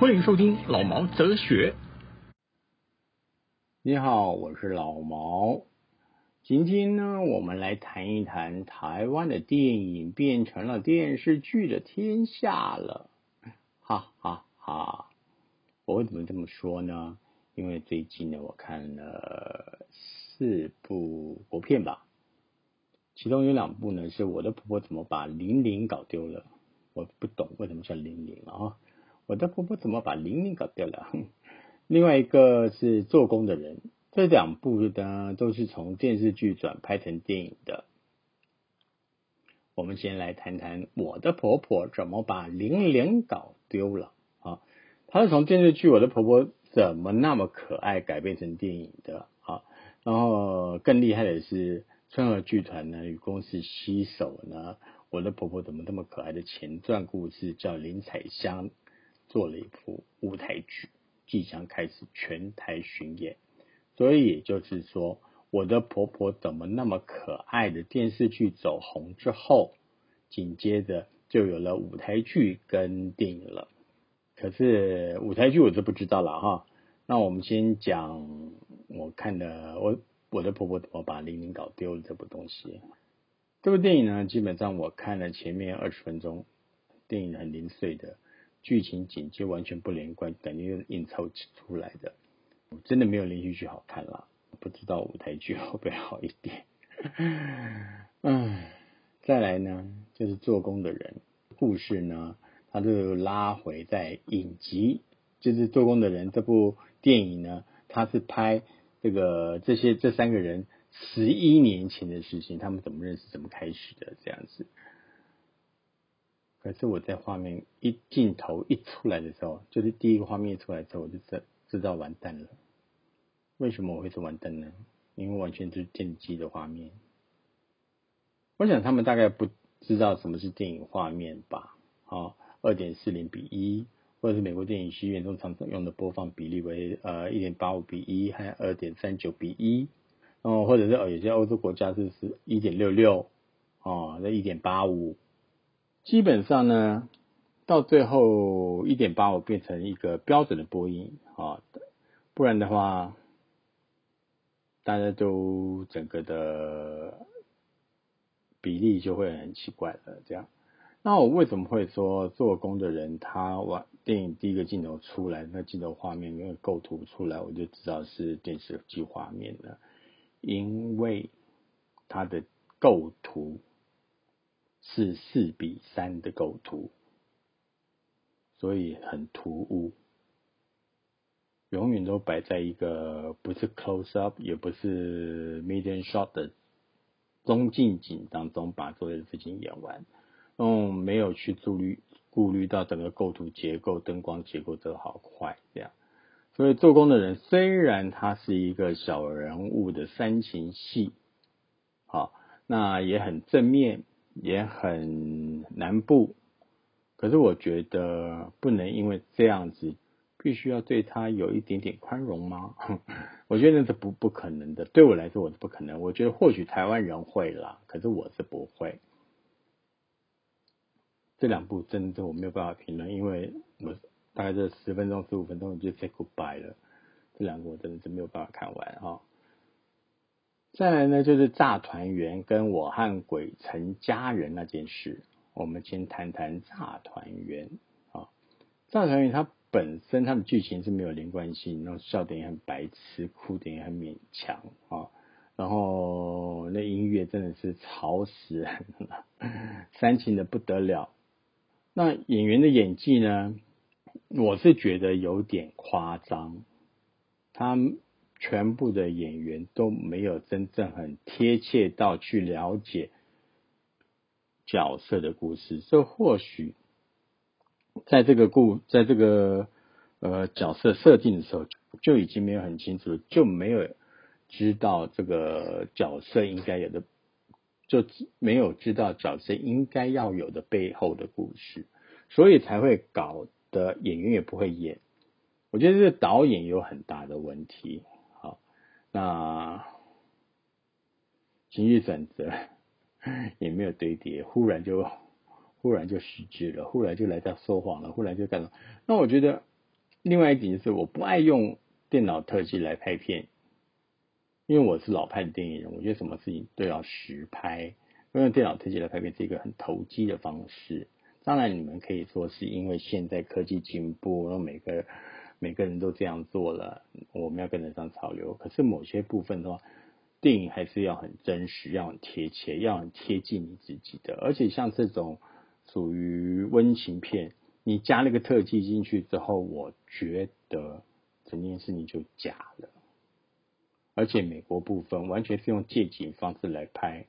欢迎收听老毛哲学。你好，我是老毛。今天呢，我们来谈一谈台湾的电影变成了电视剧的天下了，哈哈哈！我为什么这么说呢？因为最近呢，我看了四部国片吧，其中有两部呢是我的婆婆怎么把玲玲搞丢了，我不懂为什么叫玲玲啊。我的婆婆怎么把玲玲搞掉了？另外一个是做工的人，这两部呢都是从电视剧转拍成电影的。我们先来谈谈我的婆婆怎么把玲玲搞丢了啊？她是从电视剧《我的婆婆怎么那么可爱》改编成电影的啊。然后更厉害的是春和剧团呢与公司携手呢，《我的婆婆怎么这么可爱》的前传故事叫林彩香。做了一部舞台剧，即将开始全台巡演，所以也就是说，我的婆婆怎么那么可爱的电视剧走红之后，紧接着就有了舞台剧跟电影了。可是舞台剧我就不知道了哈。那我们先讲我看的我我的婆婆怎么把玲玲搞丢了这部东西。这部电影呢，基本上我看了前面二十分钟，电影很零碎的。剧情紧接完全不连贯，感觉是硬凑出来的，真的没有连续剧好看了。不知道舞台剧会不会好一点？嗯，再来呢，就是做工的人故事呢，他就拉回在影集，就是做工的人这部电影呢，他是拍这个这些这三个人十一年前的事情，他们怎么认识，怎么开始的这样子。可是我在画面一镜头一出来的时候，就是第一个画面出来之后，我就知知道完蛋了。为什么我会说完蛋呢？因为完全就是电机的画面。我想他们大概不知道什么是电影画面吧？啊，二点四零比一，或者是美国电影学院中常用的播放比例为呃一点八五比一，还有二点三九比一，哦，或者是呃有些欧洲国家是是一点六六，哦，那一点八五。基本上呢，到最后一点八五变成一个标准的播音啊，不然的话，大家都整个的比例就会很奇怪了。这样，那我为什么会说做工的人他往电影第一个镜头出来，那镜头画面那个构图出来，我就知道是电视机画面了，因为它的构图。是四比三的构图，所以很突兀，永远都摆在一个不是 close up 也不是 medium shot 的中近景当中，把所有的事情演完，嗯，没有去注虑顾虑到整个构图结构、灯光结构都好坏这样，所以做工的人虽然他是一个小人物的煽情戏，好，那也很正面。也很难不，可是我觉得不能因为这样子，必须要对他有一点点宽容吗？我觉得那是不不可能的。对我来说，我是不可能。我觉得或许台湾人会啦，可是我是不会。这两部真的我没有办法评论，因为我大概这十分钟、十五分钟就 say goodbye 了。这两个我真的是没有办法看完哈。再来呢，就是炸团圆跟我和鬼成家人那件事。我们先谈谈炸团圆啊。炸团圆它本身它的剧情是没有连贯性，然后笑点也很白痴，哭点也很勉强啊。然后那音乐真的是吵死人了，煽情的不得了。那演员的演技呢，我是觉得有点夸张，他。全部的演员都没有真正很贴切到去了解角色的故事，这或许在这个故在这个呃角色设定的时候，就已经没有很清楚，就没有知道这个角色应该有的，就没有知道角色应该要有的背后的故事，所以才会搞得演员也不会演。我觉得这个导演有很大的问题。那情绪转折 也没有堆叠，忽然就忽然就失职了，忽然就来到说谎了，忽然就干了。那我觉得另外一点就是我不爱用电脑特技来拍片，因为我是老派的电影人，我觉得什么事情都要实拍，用电脑特技来拍片是一个很投机的方式。当然，你们可以说是因为现在科技进步，然后每个。每个人都这样做了，我们要跟得上潮流。可是某些部分的话，电影还是要很真实，要很贴切，要很贴近你自己的。而且像这种属于温情片，你加了个特技进去之后，我觉得整件事情就假了。而且美国部分完全是用借景方式来拍，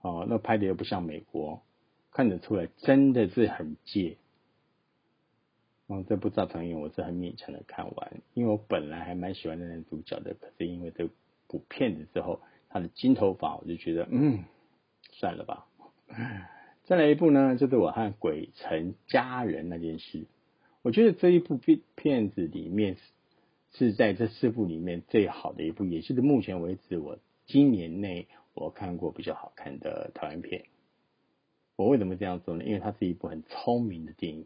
哦，那拍的又不像美国，看得出来真的是很借。嗯，这部《造成影》我是很勉强的看完，因为我本来还蛮喜欢那男主角的，可是因为这部片子之后，他的金头发，我就觉得，嗯，算了吧。再来一部呢，就是我和鬼城家人那件事。我觉得这一部片片子里面是在这四部里面最好的一部，也是目前为止我今年内我看过比较好看的台湾片。我为什么这样说呢？因为它是一部很聪明的电影。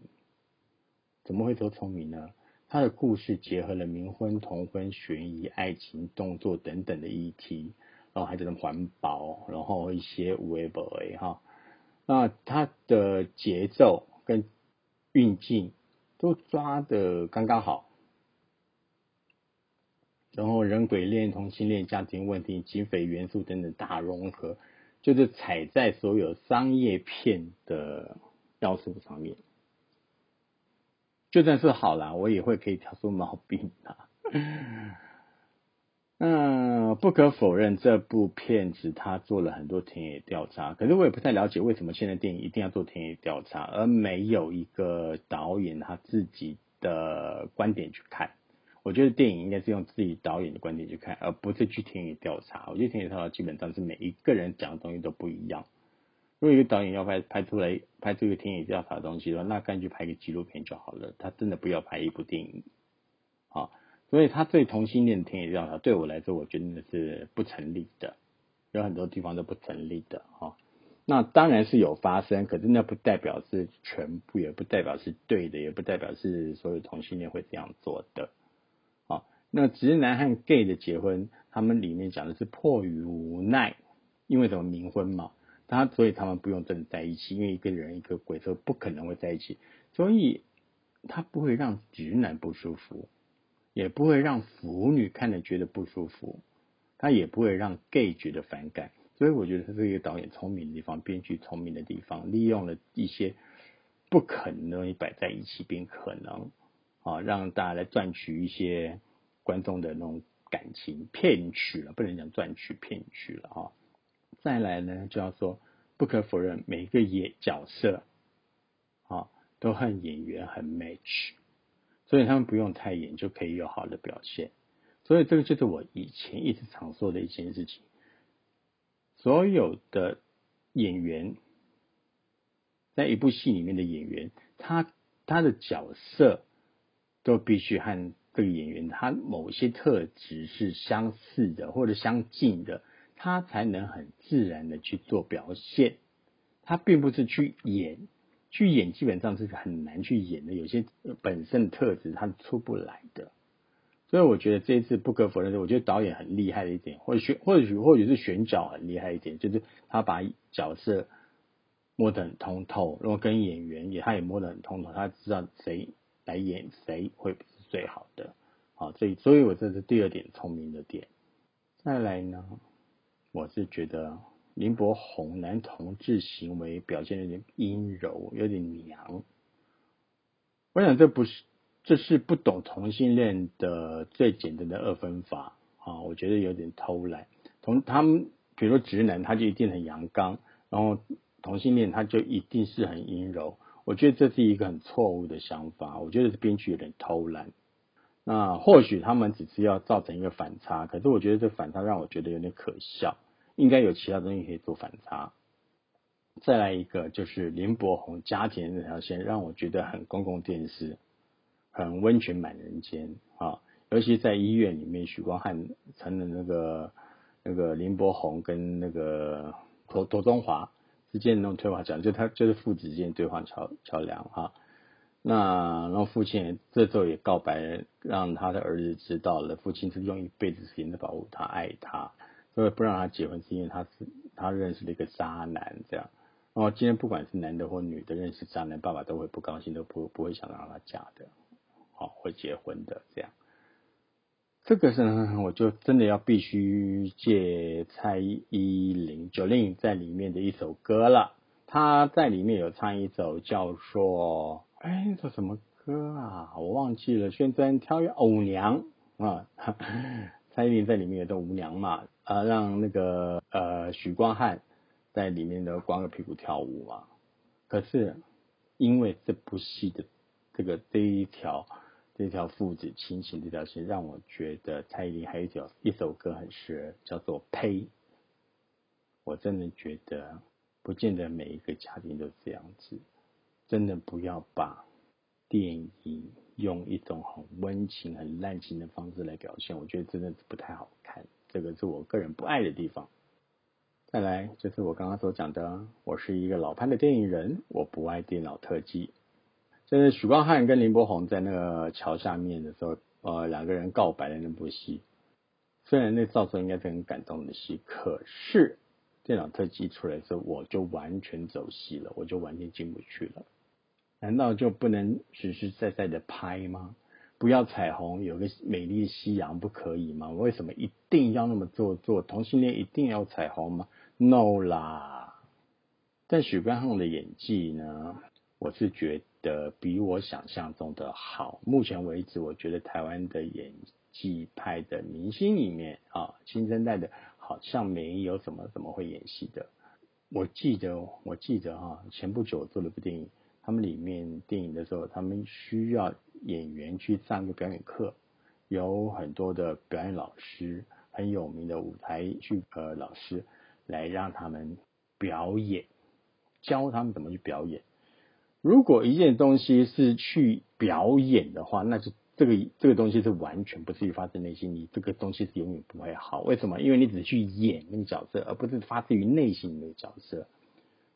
怎么会多聪明呢？他的故事结合了冥婚、同婚、悬疑、爱情、动作等等的议题，然后还能环保，然后一些无为不为哈。那他的节奏跟运镜都抓的刚刚好，然后人鬼恋、同性恋、家庭问题、警匪元素等等大融合，就是踩在所有商业片的要素上面。就算是好了，我也会可以挑出毛病的。嗯，不可否认，这部片子他做了很多田野调查，可是我也不太了解为什么现在电影一定要做田野调查，而没有一个导演他自己的观点去看。我觉得电影应该是用自己导演的观点去看，而不是去田野调查。我觉得田野调查基本上是每一个人讲的东西都不一样。如果一个导演要拍拍出来拍这个田野调查的东西的话，那干脆拍个纪录片就好了。他真的不要拍一部电影，啊，所以他对同性恋的田野调查对我来说，我觉得是不成立的，有很多地方都不成立的啊。那当然是有发生，可是那不代表是全部，也不代表是对的，也不代表是所有同性恋会这样做的。啊，那直男和 gay 的结婚，他们里面讲的是迫于无奈，因为什么冥婚嘛。他所以他们不用真的在一起，因为一个人一个鬼都不可能会在一起，所以他不会让直男不舒服，也不会让腐女看了觉得不舒服，他也不会让 gay 觉得反感，所以我觉得他是一个导演聪明的地方，编剧聪明的地方，利用了一些不可能东西摆在一起并可能，啊，让大家来赚取一些观众的那种感情，骗取了，不能讲赚取，骗取了啊。再来呢，就要说不可否认，每一个演角色啊都和演员很 match，所以他们不用太演就可以有好的表现。所以这个就是我以前一直常说的一件事情：所有的演员在一部戏里面的演员，他他的角色都必须和这个演员他某些特质是相似的或者相近的。他才能很自然的去做表现，他并不是去演，去演基本上是很难去演的，有些本身的特质他是出不来的。所以我觉得这一次不可否认的，我觉得导演很厉害的一点，或许或许或许是选角很厉害一点，就是他把角色摸得很通透，然后跟演员也他也摸得很通透，他知道谁来演谁会是最好的。好，所以所以我这是第二点聪明的点。再来呢？我是觉得林柏宏男同志行为表现有点阴柔，有点娘。我想这不是，这是不懂同性恋的最简单的二分法啊！我觉得有点偷懒。同他们，比如说直男，他就一定很阳刚，然后同性恋他就一定是很阴柔。我觉得这是一个很错误的想法，我觉得是编剧有点偷懒。那或许他们只是要造成一个反差，可是我觉得这反差让我觉得有点可笑，应该有其他东西可以做反差。再来一个就是林柏宏家庭这条线，让我觉得很公共电视，很温泉满人间啊！尤其在医院里面，许光汉成了那个那个林柏宏跟那个陀陀中华之间的那种对话桥，就他就是父子之间对话桥桥梁哈。那然后父亲这时候也告白，让他的儿子知道了，父亲是用一辈子时间在保护他、爱他，所以不让他结婚，是因为他是他认识了一个渣男这样。然后今天不管是男的或女的认识渣男，爸爸都会不高兴，都不不会想让他嫁的，好会结婚的这样。这个是我就真的要必须借蔡依林九令在里面的一首歌了，他在里面有唱一首叫做。哎，这什么歌啊？我忘记了。宣传跳跃舞娘啊，蔡依林在里面也都舞娘嘛，啊，让那个呃许光汉在里面的光着屁股跳舞嘛。可是因为这部戏的这个这一条这条父子亲情这条线，让我觉得蔡依林还有一条一首歌很适合，叫做呸。我真的觉得不见得每一个家庭都这样子。真的不要把电影用一种很温情、很滥情的方式来表现，我觉得真的是不太好看。这个是我个人不爱的地方。再来就是我刚刚所讲的，我是一个老派的电影人，我不爱电脑特技。就是许光汉跟林柏宏在那个桥下面的时候，呃，两个人告白的那部戏，虽然那造成应该是很感动的戏，可是电脑特技出来之后，我就完全走戏了，我就完全进不去了。难道就不能实实在在的拍吗？不要彩虹，有个美丽夕阳不可以吗？为什么一定要那么做作？同性恋一定要彩虹吗？No 啦！但许冠汉的演技呢？我是觉得比我想象中的好。目前为止，我觉得台湾的演技派的明星里面啊，新生代的好像没有什么怎么会演戏的。我记得，我记得哈，前不久做了部电影。他们里面电影的时候，他们需要演员去上一个表演课，有很多的表演老师，很有名的舞台剧呃老师来让他们表演，教他们怎么去表演。如果一件东西是去表演的话，那就这个这个东西是完全不至于发自内心，你这个东西是永远不会好。为什么？因为你只去演那个角色，而不是发自于内心那个角色。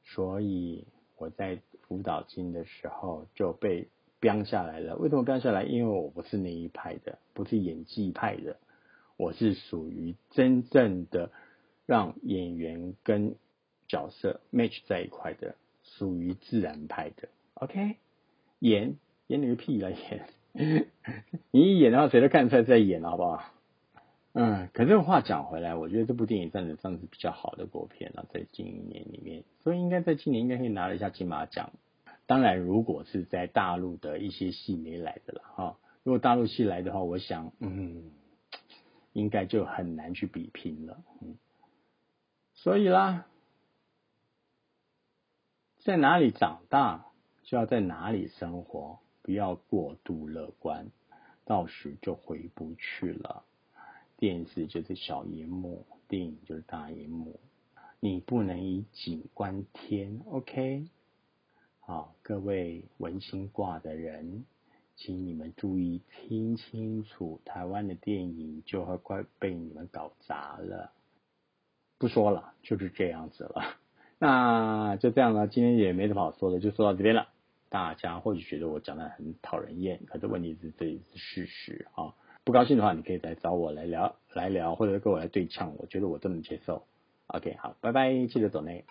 所以我在。辅导金的时候就被标下来了。为什么标下来？因为我不是那一派的，不是演技派的，我是属于真正的让演员跟角色 match 在一块的，属于自然派的。OK，演演你个屁来演！你一演的话，谁都看出来在演，好不好？嗯，可是话讲回来，我觉得这部电影算得上是比较好的国片了，在近一年里面，所以应该在今年应该可以拿了一下金马奖。当然，如果是在大陆的一些戏没来的了哈，如果大陆戏来的话，我想，嗯，应该就很难去比拼了。嗯，所以啦，在哪里长大，就要在哪里生活，不要过度乐观，到时就回不去了。电视就是小荧幕，电影就是大荧幕，你不能以景观天，OK？好，各位文青挂的人，请你们注意听清楚，台湾的电影就会快被你们搞砸了。不说了，就是这样子了。那就这样了，今天也没什么好说的，就说到这边了。大家或许觉得我讲的很讨人厌，可是问题是这也是事实啊。不高兴的话，你可以来找我来聊，来聊，或者跟我来对呛，我觉得我都能接受。OK，好，拜拜，记得走内。